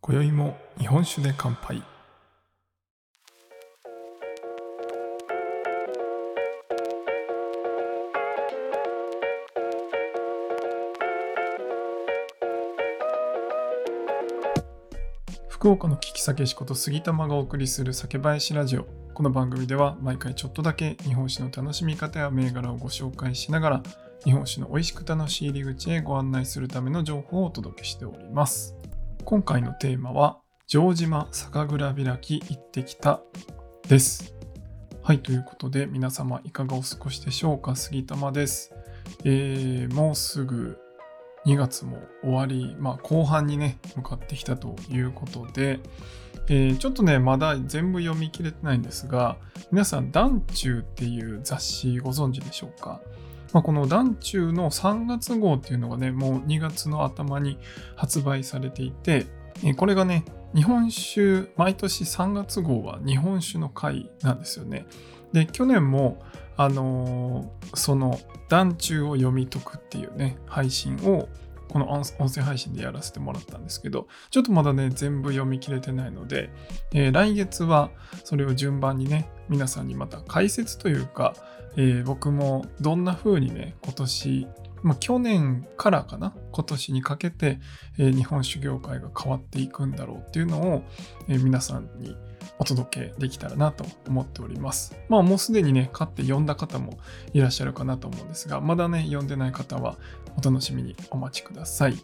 今宵も日本酒で乾杯。福岡の聞き酒師こと杉玉がお送りする酒林ラジオ。この番組では毎回ちょっとだけ日本酒の楽しみ方や銘柄をご紹介しながら日本酒の美味しく楽しい入り口へご案内するための情報をお届けしております。今回のテーマは城島酒蔵開き行ってきたです。はいということで皆様いかがお過ごしでしょうか？杉玉です、えー、もうすぐ2月も終わり、まあ、後半にね向かってきたということで、えーちょっとねまだ全部読み切れてないんですが皆さん「団中」っていう雑誌ご存知でしょうか？まあ、この団中の3月号っていうのがね、もう2月の頭に発売されていて、えーこれがね、日本酒、毎年3月号は日本酒の回なんですよね。で、去年も、あのーその団中を読み解くっていうね、配信を、この音声配信でやらせてもらったんですけど、ちょっとまだね、全部読み切れてないので、えー来月はそれを順番にね、皆さんにまた解説というか、えー僕もどんな風にね、今年、まあ、去年からかな、今年にかけて、えー日本酒業界が変わっていくんだろうっていうのを、え皆さんにお届けできたらなと思っております。まあもうすでにね、買って読んだ方もいらっしゃるかなと思うんですが、まだね、読んでない方はお楽しみにお待ちください。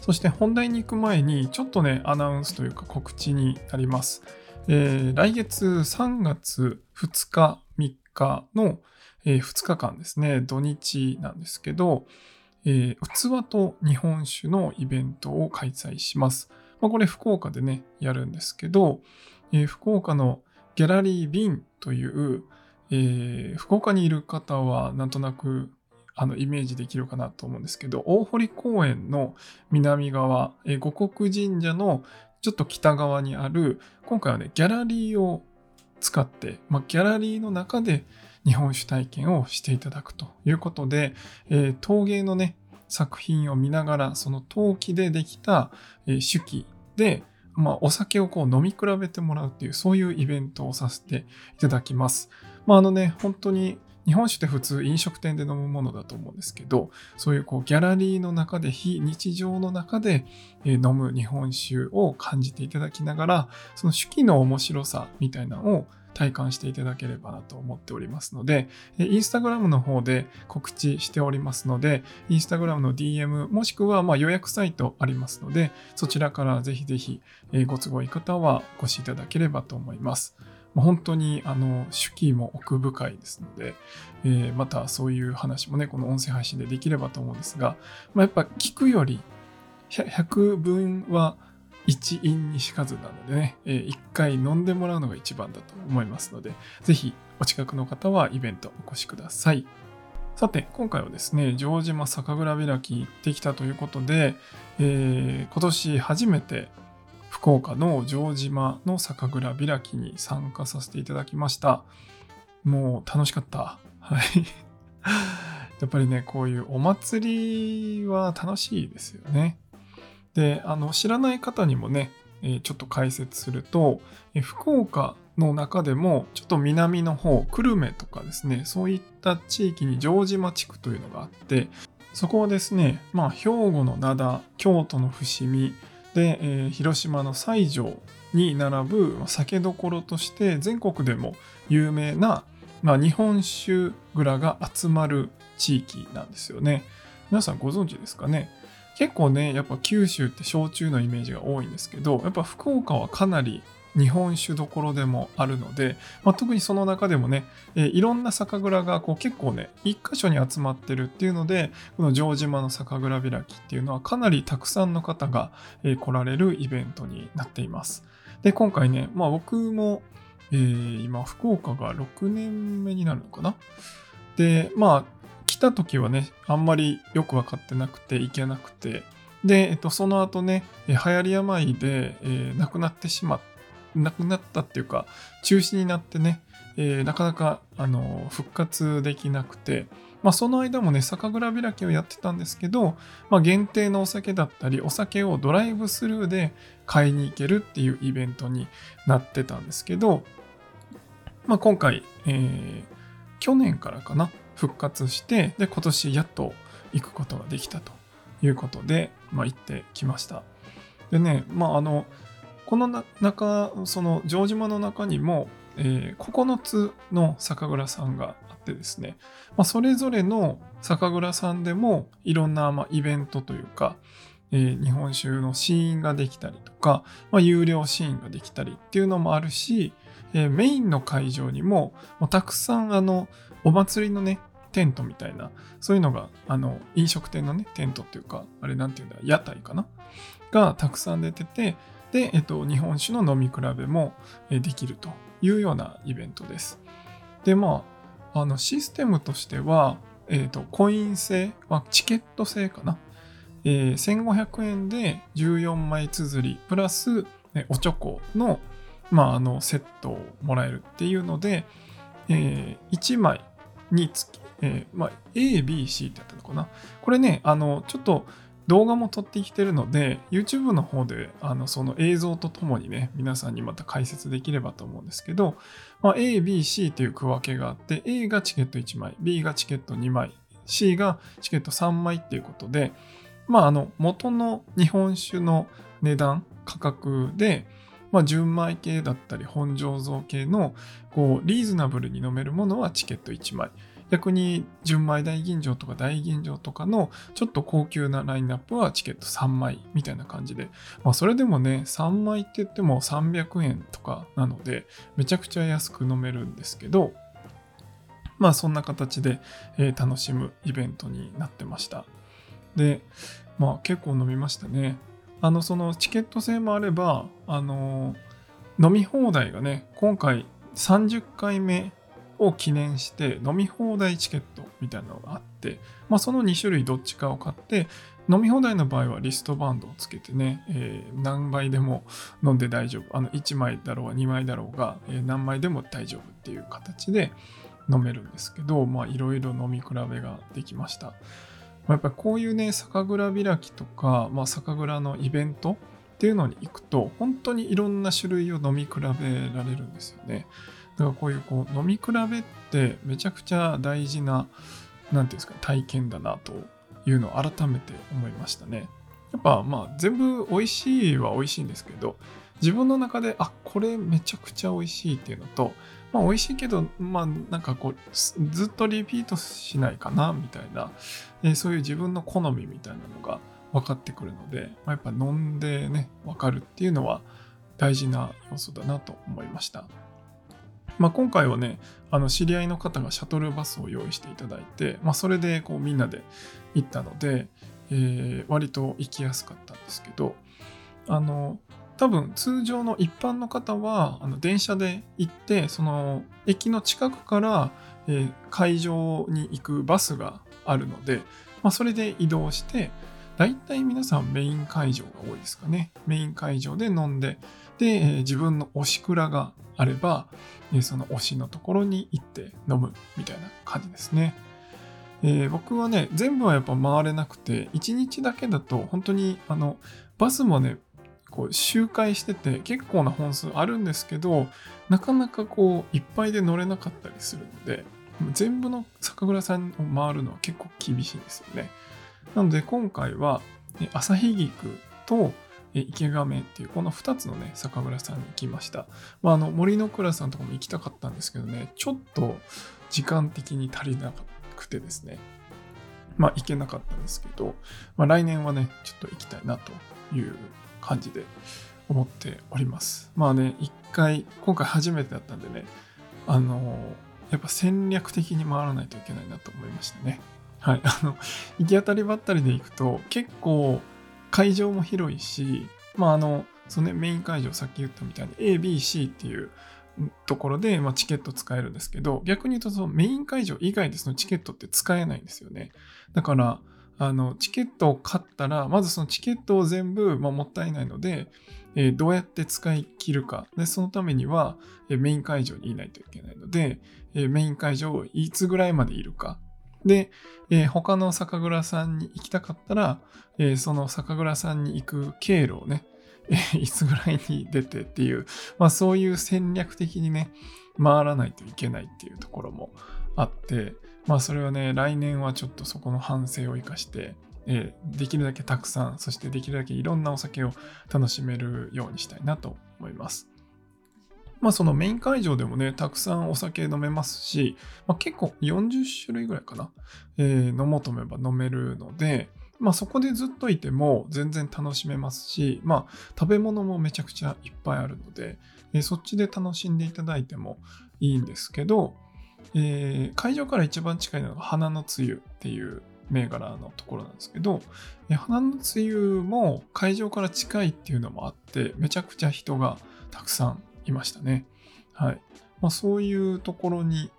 そして本題に行く前に、ちょっとね、アナウンスというか告知になります。えー来月3月2日、3日の、え2日間ですね、土日なんですけど、えー器と日本酒のイベントを開催します。まあ、これ福岡でね、やるんですけど、えー福岡のギャラリービンという、えー福岡にいる方はなんとなくあのイメージできるかなと思うんですけど、大堀公園の南側、えー五国神社のちょっと北側にある、今回はね、ギャラリーを使って、まあ、ギャラリーの中で日本酒体験をしていただくということで、えー陶芸のね、作品を見ながら、その陶器でできた、えー酒器で、まあ、お酒をこう飲み比べてもらうっていう、そういうイベントをさせていただきます。まあ、あのね、本当に日本酒って普通飲食店で飲むものだと思うんですけど、そういうこうギャラリーの中で非日常の中で飲む日本酒を感じていただきながら、その手記の面白さみたいなのを体感していただければなと思っておりますので、インスタグラムの方で告知しておりますので、インスタグラムの DM もしくはまあ予約サイトありますので、そちらからぜひぜひご都合いい方はお越しいただければと思います。本当にあの手記も奥深いですので、えーまたそういう話もね、この音声配信でできればと思うんですが、まあ、やっぱ聞くより100分は一因にしかずなのでね、えー一回飲んでもらうのが一番だと思いますので、ぜひお近くの方はイベントお越しください。さて、今回はですね、城島酒蔵開き行ってきたということで、えー今年初めて福岡の城島の酒蔵開きに参加させていただきました。もう楽しかった。はい。やっぱりね、こういうお祭りは楽しいですよね。で、あの、知らない方にもね、えちょっと解説すると、え福岡の中でも、ちょっと南の方、久留米とかですね、そういった地域に城島地区というのがあって、そこはですね、まあ、兵庫の灘、京都の伏見、で、えー広島の西条に並ぶ酒どころとして全国でも有名な、まあ、日本酒蔵が集まる地域なんですよね。皆さんご存知ですかね？結構ね、やっぱ九州って焼酎のイメージが多いんですけど、やっぱ福岡はかなり日本酒どころでもあるので、まあ、特にその中でもね、えいろんな酒蔵がこう結構ね、一箇所に集まってるっていうので、この城島の酒蔵開きっていうのはかなりたくさんの方が、え来られるイベントになっています。で、今回ね、まあ僕も、えー今福岡が6年目になるのかな？で、まあ来た時はね、あんまりよく分かってなくて行けなくて、で、えっと、その後ね、流行り病で、えー、亡くなってしまって亡くなったっていうか、中止になってね、えー、なかなか、あの復活できなくて、まあ、その間もね、酒蔵開きをやってたんですけど、まあ、限定のお酒だったり、お酒をドライブスルーで買いに行けるっていうイベントになってたんですけど、まあ、今回、えー、去年からかな、復活して、で、今年やっと行くことができたということで、まあ、行ってきました。でね、まあ、あの、この中、その城島の中にも、えー、9つの酒蔵さんがあってですね、まあ、それぞれの酒蔵さんでもいろんな、まあ、イベントというか、えー、日本酒のシーンができたりとか、まあ、有料シーンができたりっていうのもあるし、えー、メインの会場にももうたくさんあのお祭りのねテントみたいなそういうのがあの飲食店のねテントっていうかあれなんていうんだ屋台かな？がたくさん出ててで、えっと、日本酒の飲み比べもできるというようなイベントです。でまああのシステムとしては、えっと、コイン制、ま、チケット制かな、えー、1500円で14枚綴りプラスおチョコのまあ、あのセットをもらえるっていうので、えー、1枚につき、えーまあ、A、B、C ってやったのかな？これね、あのちょっと動画も撮ってきてるので、YouTube の方であのその映像とともにね、皆さんにまた解説できればと思うんですけど、まあ、A、B、C という区分けがあって、A がチケット1枚、B がチケット2枚、C がチケット3枚っていうことで、まあ、あの元の日本酒の値段、価格で、まあ、純米系だったり本醸造系のこうリーズナブルに飲めるものはチケット1枚。逆に純米大吟醸とか大吟醸とかのちょっと高級なラインナップはチケット3枚みたいな感じで、まあ、それでもね3枚って言っても300円とかなのでめちゃくちゃ安く飲めるんですけどまあそんな形で、えー、楽しむイベントになってました。でまあ結構飲みましたね。あのそのチケット制もあればあの飲み放題がね今回30回目を記念して飲み放題チケットみたいなのがあって、まあ、その2種類どっちかを買って飲み放題の場合はリストバンドをつけてね、えー、何杯でも飲んで大丈夫あの1枚だろうが2枚だろうが、えー、何枚でも大丈夫っていう形で飲めるんですけどまあいろいろ飲み比べができましたまやっぱりこういうね、酒蔵開きとか、まあ、酒蔵のイベントっていうのに行くと、本当にいろんな種類を飲み比べられるんですよね。だからこういうこう飲み比べってめちゃくちゃ大事な、なんていうんですか、体験だなというのを改めて思いましたね。やっぱまあ全部美味しいは美味しいんですけど、自分の中で、あ、これめちゃくちゃ美味しいっていうのと、まあ美味しいけど、まあなんかこう、ずっとリピートしないかな、みたいな、えー、そういう自分の好みみたいなのが分かってくるので、まあ、やっぱ飲んでね、分かるっていうのは大事な要素だなと思いました。まあ、今回はね、あの知り合いの方がシャトルバスを用意していただいて、まあ、それでこうみんなで行ったので、えー、割と行きやすかったんですけど、あの、多分通常の一般の方はあの電車で行ってその駅の近くから、えー、会場に行くバスがあるので、まあ、それで移動して大体皆さんメイン会場が多いですかね。メイン会場で飲んでで、えー、自分の推し蔵があれば、その推しのところに行って飲むみたいな感じですね。えー、僕はね、全部はやっぱ回れなくて、1日だけだと本当にあのバスもね、こう周回してて結構な本数あるんですけどなかなかこういっぱいで乗れなかったりするので全部の酒蔵さんを回るのは結構厳しいんですよねなので今回は旭菊と池亀っていうこの2つのね酒蔵さんに行きました、まあ、あの森の倉さんとかも行きたかったんですけどねちょっと時間的に足りなくてですねまあ行けなかったんですけど、まあ、来年はねちょっと行きたいなという感じで思っております。まあね、一回、今回初めてだったんでね、あのやっぱ戦略的に回らないといけないなと思いましたね。はい。あの、行き当たりばったりで行くと、結構会場も広いし、まああの、そのね、メイン会場、さっき言ったみたいに A、B、C っていうところで、まあ、チケット使えるんですけど、逆に言うとそのメイン会場以外でそのチケットって使えないんですよね。だから、あのチケットを買ったら、まずそのチケットを全部、まあ、もったいないので、えー、どうやって使い切るか。で、そのためには、えー、メイン会場にいないといけないので、えー、メイン会場をいつぐらいまでいるか。で、え他の酒蔵さんに行きたかったら、えその酒蔵さんに行く経路をね、えいつぐらいに出てっていう、まあそういう戦略的にね、回らないといけないっていうところもあって、まあそれはね、来年はちょっとそこの反省を生かして、えー、できるだけたくさん、そしてできるだけいろんなお酒を楽しめるようにしたいなと思います。まあそのメイン会場でもね、たくさんお酒飲めますし、まあ、結構40種類ぐらいかな、えー、飲もうと思えば飲めるので、まあそこでずっといても全然楽しめますし、まあ食べ物もめちゃくちゃいっぱいあるので、えー、そっちで楽しんでいただいてもいいんですけど、えー、会場から一番近いのが花のつゆっていう銘柄のところなんですけど、えー、花のつゆも会場から近いっていうのもあって、めちゃくちゃ人がたくさんいましたね。はい。まあ、そういうところに、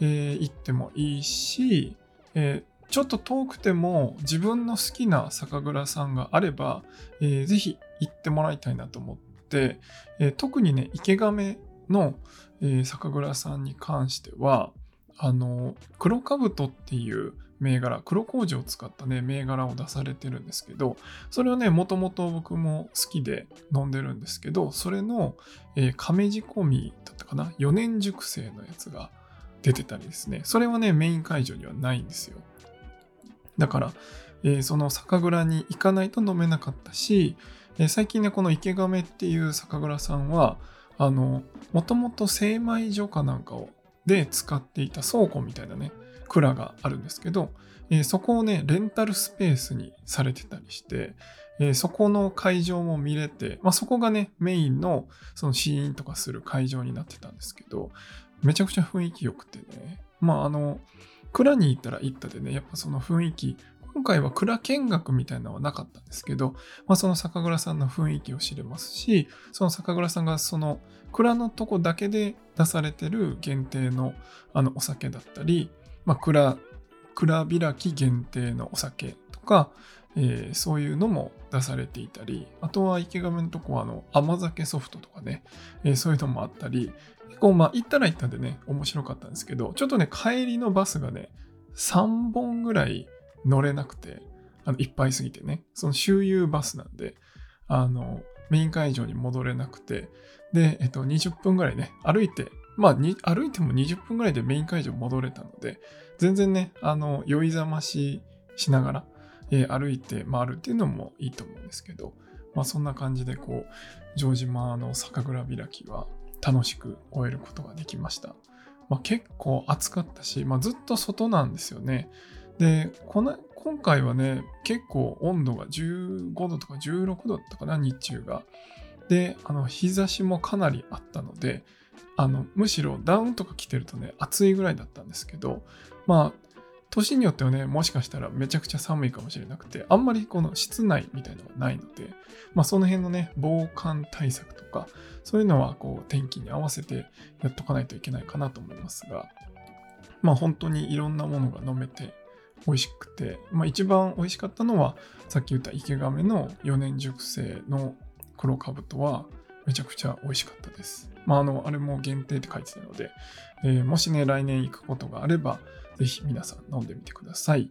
えー、行ってもいいし、えー、ちょっと遠くても自分の好きな酒蔵さんがあれば、えー、ぜひ行ってもらいたいなと思って、えー、特にね、池亀の、えー、酒蔵さんに関しては、あの、黒かぶとっていう銘柄、黒麹を使ったね、銘柄を出されてるんですけど、それをね、もともと僕も好きで飲んでるんですけど、それの、えー、亀仕込みだったかな ?4 年熟成のやつが出てたりですね。それはね、メイン会場にはないんですよ。だから、えー、その酒蔵に行かないと飲めなかったし、えー、最近ね、この池亀っていう酒蔵さんは、あの、もともと精米所かなんかをで使っていた倉庫みたいなね、蔵があるんですけど、えー、そこをね、レンタルスペースにされてたりして、えー、そこの会場も見れて、まあ、そこがね、メインのそのシーンとかする会場になってたんですけど、めちゃくちゃ雰囲気良くてね、まああの、蔵に行ったら行ったでね、やっぱその雰囲気、今回は蔵見学みたいなのはなかったんですけど、まあ、その酒蔵さんの雰囲気を知れますし、その酒蔵さんがその蔵のとこだけで出されてる限定のあのお酒だったり、まあ、蔵、蔵開き限定のお酒とか、えー、そういうのも出されていたり、あとは池上のとこはあの甘酒ソフトとかね、えー、そういうのもあったり、結構まあ行ったら行ったでね、面白かったんですけど、ちょっとね、帰りのバスがね、3本ぐらい乗れなくて、あのいっぱいすぎてね、その周遊バスなんで、あの、メイン会場に戻れなくて、で、えっと、20分ぐらいね、歩いて、まあ、歩いても20分ぐらいでメイン会場戻れたので、全然ね、あの、酔いざまししながら、えー、歩いて回るっていうのもいいと思うんですけど、まあ、そんな感じで、こう、城島の酒蔵開きは楽しく終えることができました。まあ、結構暑かったし、まあ、ずっと外なんですよね。で、この今回はね、結構温度が15度とか16度だったかな、日中が。で、あの日差しもかなりあったので、あのむしろダウンとか着てるとね、暑いぐらいだったんですけど、まあ、年によってはね、もしかしたらめちゃくちゃ寒いかもしれなくて、あんまりこの室内みたいなのがないので、まあその辺のね、防寒対策とか、そういうのはこう天気に合わせてやっとかないといけないかなと思いますが、まあ本当にいろんなものが飲めて美味しくて、まあ一番美味しかったのは、さっき言った池亀の4年熟成の黒かぶとはめちゃくちゃ美味しかったです。まあ、あの、あれも限定って書いてたので、えー、もしね、来年行くことがあれば、ぜひ皆さん飲んでみてください。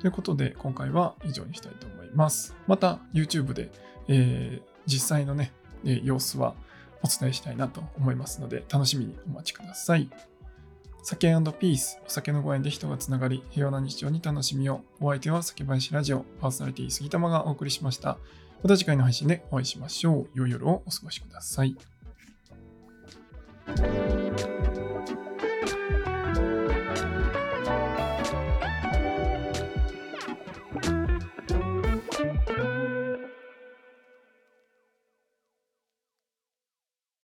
ということで、今回は以上にしたいと思います。また、YouTube で、えー、実際のね、えー、様子はお伝えしたいなと思いますので、楽しみにお待ちください。酒ピース、お酒のご縁で人がつながり、平和な日常に楽しみを。お相手は酒林ラジオ、パーソナリティ杉玉がお送りしました。また次回の配信でお会いしましょう。良い夜をお過ごしください。Música